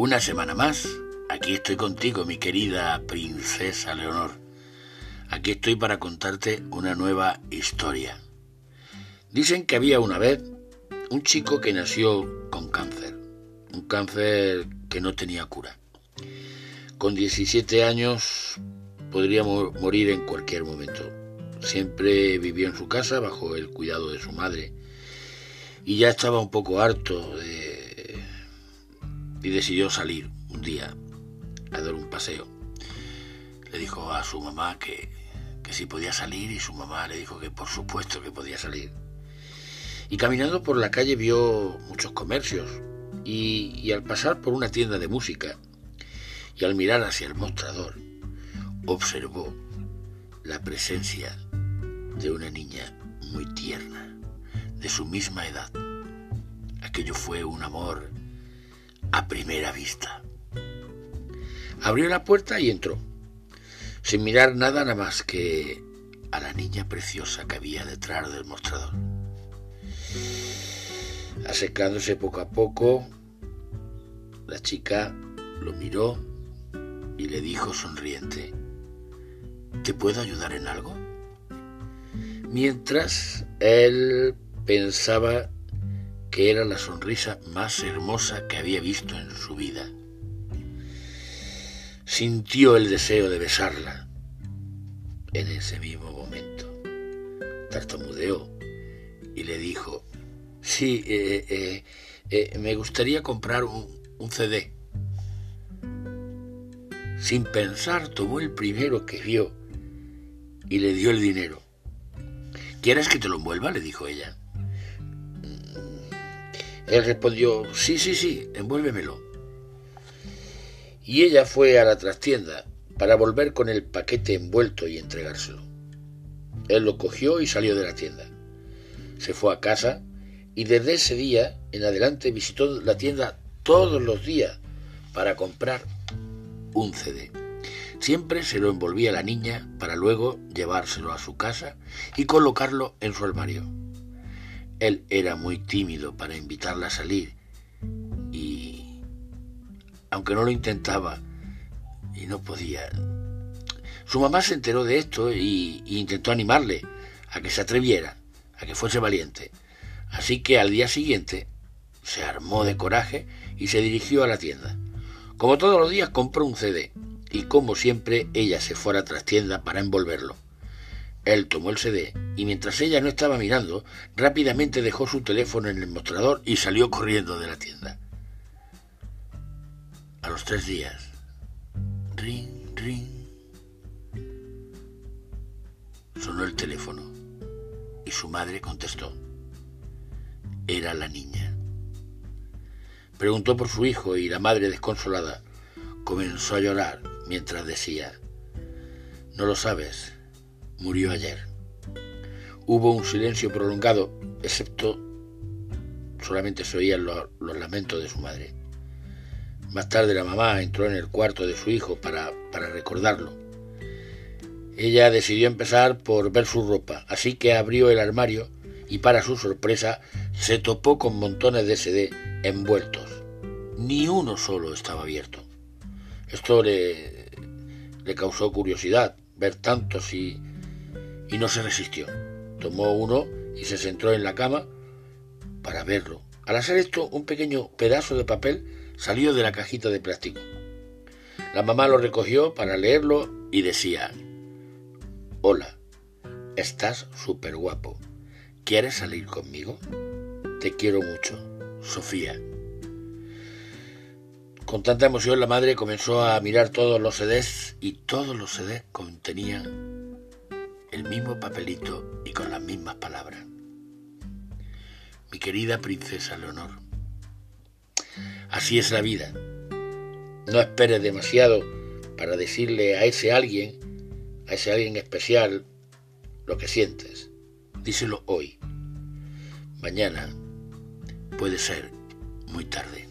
Una semana más, aquí estoy contigo, mi querida princesa Leonor. Aquí estoy para contarte una nueva historia. Dicen que había una vez un chico que nació con cáncer, un cáncer que no tenía cura. Con 17 años podría morir en cualquier momento. Siempre vivió en su casa bajo el cuidado de su madre y ya estaba un poco harto de... y decidió salir un día a dar un paseo. Le dijo a su mamá que, que si podía salir y su mamá le dijo que por supuesto que podía salir. Y caminando por la calle vio muchos comercios y, y al pasar por una tienda de música y al mirar hacia el mostrador observó la presencia de una niña muy tierna de su misma edad. Aquello fue un amor a primera vista. Abrió la puerta y entró, sin mirar nada nada más que a la niña preciosa que había detrás del mostrador. Asecándose poco a poco, la chica lo miró y le dijo sonriente, ¿te puedo ayudar en algo? Mientras él pensaba que era la sonrisa más hermosa que había visto en su vida. Sintió el deseo de besarla en ese mismo momento. Tartamudeó y le dijo, sí, eh, eh, eh, me gustaría comprar un, un CD. Sin pensar, tomó el primero que vio y le dio el dinero. ¿Quieres que te lo envuelva? le dijo ella. Él respondió, sí, sí, sí, envuélvemelo. Y ella fue a la trastienda para volver con el paquete envuelto y entregárselo. Él lo cogió y salió de la tienda. Se fue a casa y desde ese día en adelante visitó la tienda todos los días para comprar un CD. Siempre se lo envolvía la niña para luego llevárselo a su casa y colocarlo en su armario. Él era muy tímido para invitarla a salir y, aunque no lo intentaba y no podía, su mamá se enteró de esto y, intentó animarle a que se atreviera, a que fuese valiente. Así que al día siguiente se armó de coraje y se dirigió a la tienda. Como todos los días compró un CD y como siempre ella se fue a la trastienda para envolverlo. Él tomó el CD y mientras ella no estaba mirando, rápidamente dejó su teléfono en el mostrador y salió corriendo de la tienda. A los tres días, ring, ring, sonó el teléfono y su madre contestó. Era la niña. Preguntó por su hijo y la madre desconsolada comenzó a llorar mientras decía, no lo sabes, murió ayer. Hubo un silencio prolongado, excepto solamente se oían los, lamentos de su madre. Más tarde la mamá entró en el cuarto de su hijo para, para recordarlo. Ella decidió empezar por ver su ropa, así que abrió el armario y para su sorpresa se topó con montones de CD envueltos. Ni uno solo estaba abierto. Esto le, le causó curiosidad, ver tantos y, y no se resistió. Tomó uno y se sentó en la cama para verlo. Al hacer esto, un pequeño pedazo de papel salió de la cajita de plástico. La mamá lo recogió para leerlo y decía, Hola, estás súper guapo. ¿Quieres salir conmigo? Te quiero mucho, Sofía. Con tanta emoción la madre comenzó a mirar todos los CDs y todos los CDs contenían el mismo papelito y con las mismas palabras. Mi querida princesa Leonor, así es la vida. No esperes demasiado para decirle a ese alguien, a ese alguien especial, lo que sientes. Díselo hoy. Mañana puede ser muy tarde.